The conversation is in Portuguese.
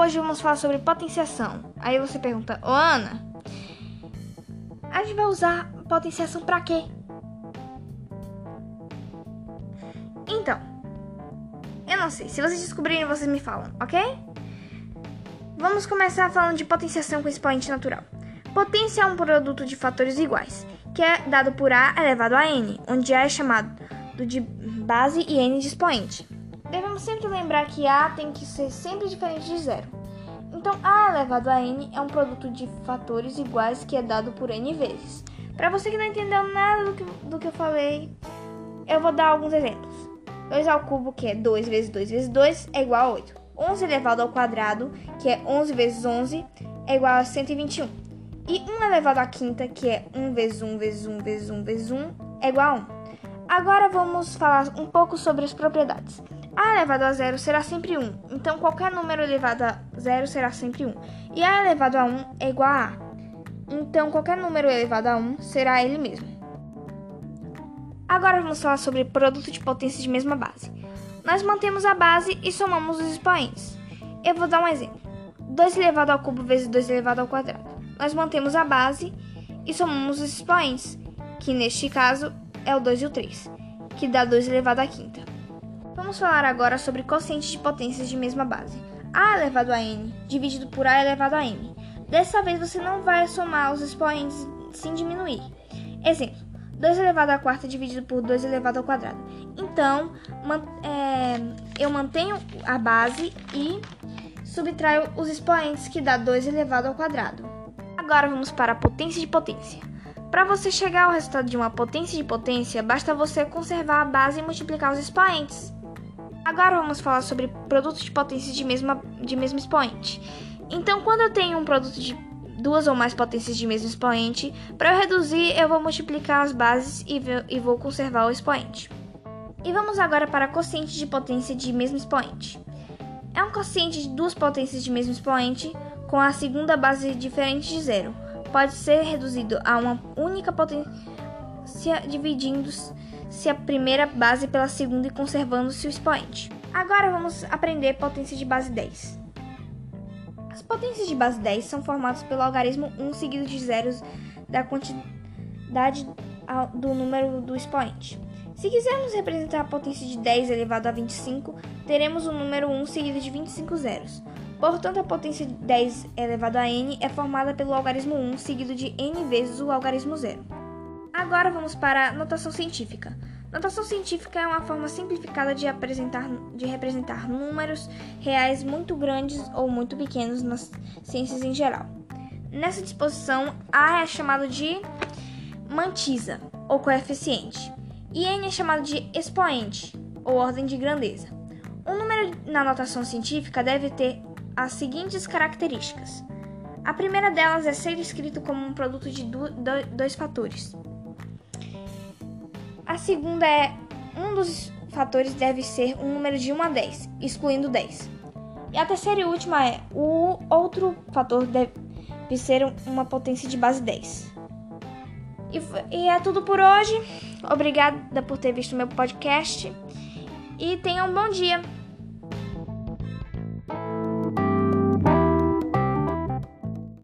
hoje vamos falar sobre potenciação. Aí você pergunta, ô Ana, a gente vai usar potenciação pra quê? Então, eu não sei. Se vocês descobrirem, vocês me falam, ok? Vamos começar falando de potenciação com expoente natural. Potência é um produto de fatores iguais, que é dado por A elevado a N, onde A é chamado de base e N de expoente. Devemos sempre lembrar que A tem que ser sempre diferente de zero. Então, A elevado a N é um produto de fatores iguais que é dado por N vezes. Para você que não entendeu nada do que, do que eu falei, eu vou dar alguns exemplos. 2 ao cubo, que é 2 vezes 2 vezes 2, é igual a 8. 11 elevado ao quadrado, que é 11 vezes 11, é igual a 121. E 1 elevado à quinta, que é 1 vezes 1 vezes 1 vezes 1 vezes 1, é igual a 1. Agora vamos falar um pouco sobre as propriedades. A elevado a zero será sempre 1, então qualquer número elevado a zero será sempre 1. E A elevado a 1 é igual a A, então qualquer número elevado a 1 será ele mesmo. Agora vamos falar sobre produto de potência de mesma base. Nós mantemos a base e somamos os expoentes. Eu vou dar um exemplo. 2 elevado ao cubo vezes 2 elevado ao quadrado. Nós mantemos a base e somamos os expoentes, que neste caso é o 2 e o 3, que dá 2 elevado à quinta. Vamos falar agora sobre quocientes de potências de mesma base. A elevado a n dividido por A elevado a m. Dessa vez você não vai somar os expoentes sem diminuir. Exemplo, 2 elevado à quarta dividido por 2 elevado ao quadrado. Então, man é, eu mantenho a base e subtraio os expoentes, que dá 2 elevado ao quadrado. Agora vamos para a potência de potência. Para você chegar ao resultado de uma potência de potência, basta você conservar a base e multiplicar os expoentes. Agora vamos falar sobre produtos de potências de, mesma, de mesmo expoente. Então, quando eu tenho um produto de duas ou mais potências de mesmo expoente, para eu reduzir, eu vou multiplicar as bases e, e vou conservar o expoente. E vamos agora para quociente de potência de mesmo expoente. É um quociente de duas potências de mesmo expoente com a segunda base diferente de zero pode ser reduzido a uma única potência dividindo-se a primeira base pela segunda e conservando-se o expoente. Agora vamos aprender potência de base 10. As potências de base 10 são formadas pelo algarismo 1 seguido de zeros da quantidade do número do expoente. Se quisermos representar a potência de 10 elevado a 25, teremos o número 1 seguido de 25 zeros. Portanto, a potência de 10 elevado a n é formada pelo algarismo 1 seguido de n vezes o algarismo 0. Agora vamos para a notação científica. Notação científica é uma forma simplificada de, apresentar, de representar números reais muito grandes ou muito pequenos nas ciências em geral. Nessa disposição, A é chamado de mantisa, ou coeficiente, e N é chamado de expoente, ou ordem de grandeza. Um número na notação científica deve ter as seguintes características. A primeira delas é ser escrito como um produto de dois fatores. A segunda é um dos fatores deve ser um número de 1 a 10, excluindo 10. E a terceira e última é o outro fator deve ser uma potência de base 10. E, e é tudo por hoje. Obrigada por ter visto meu podcast e tenha um bom dia.